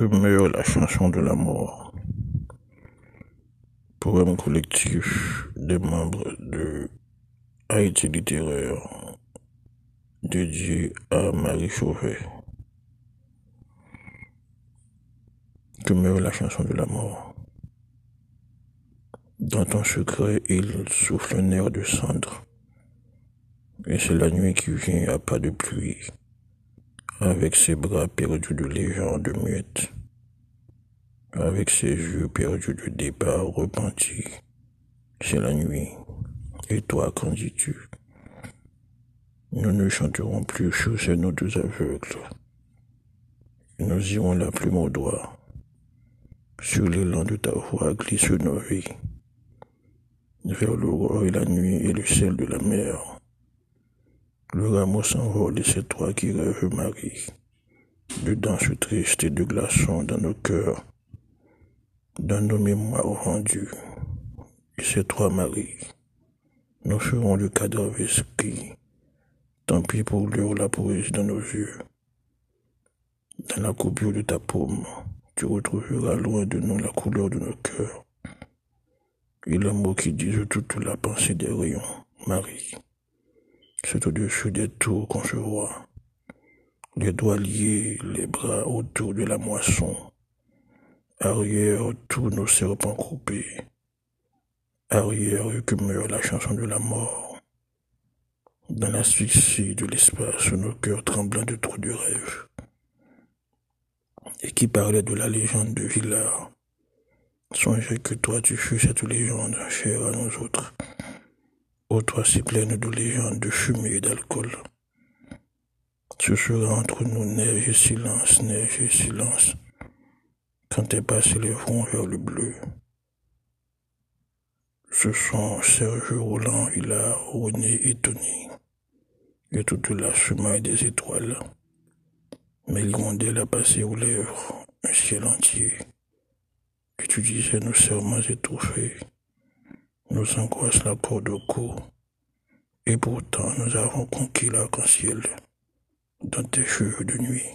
Que meurt la chanson de la mort Poème collectif des membres de Haïti littéraire dédié à Marie Chauvet. Que meurt la chanson de la mort Dans ton secret, il souffle un air de cendre. Et c'est la nuit qui vient à pas de pluie avec ses bras perdus de légende muette, avec ses yeux perdus de départ repenti. C'est la nuit. Et toi, qu'en dis-tu? Nous ne chanterons plus sur ces notes aveugles. Nous irons la plume au doigt. Sur l'élan de ta voix glissent nos vies. Vers l'aurore et la nuit et le ciel de la mer. Le rameau s'envole et c'est toi qui rêves, Marie. De danse triste et de glaçons dans nos cœurs, dans nos mémoires rendues. Et c'est toi, Marie. Nous ferons le cadavre esquis. Tant pis pour l'heure, la poésie dans nos yeux. Dans la coupure de ta paume, tu retrouveras loin de nous la couleur de nos cœurs. Et le mot qui disent toute la pensée des rayons, Marie. C'est au-dessus des tours qu'on se voit. Les doigts liés, les bras autour de la moisson. Arrière, tous nos serpents coupés. Arrière, que meurt la chanson de la mort. Dans l'asphyxie de l'espace, nos cœurs tremblants de trop de rêves. Et qui parlait de la légende de Villard. Songez que toi tu fus cette légende, chère à nous autres toi si pleine de légendes, de fumée et d'alcool. Ce sera entre nous neige et silence, neige et silence, quand tes pas s'élèveront vers le bleu? Ce sont Serge Roland, a René et Tony, et toute la chemin des étoiles. Mais l'hirondelle a passé aux lèvres un ciel entier, et tu disais nos serments étouffés nous angoisse la corde au cou. Et pourtant, nous avons conquis l'arc-en-ciel dans tes cheveux de nuit.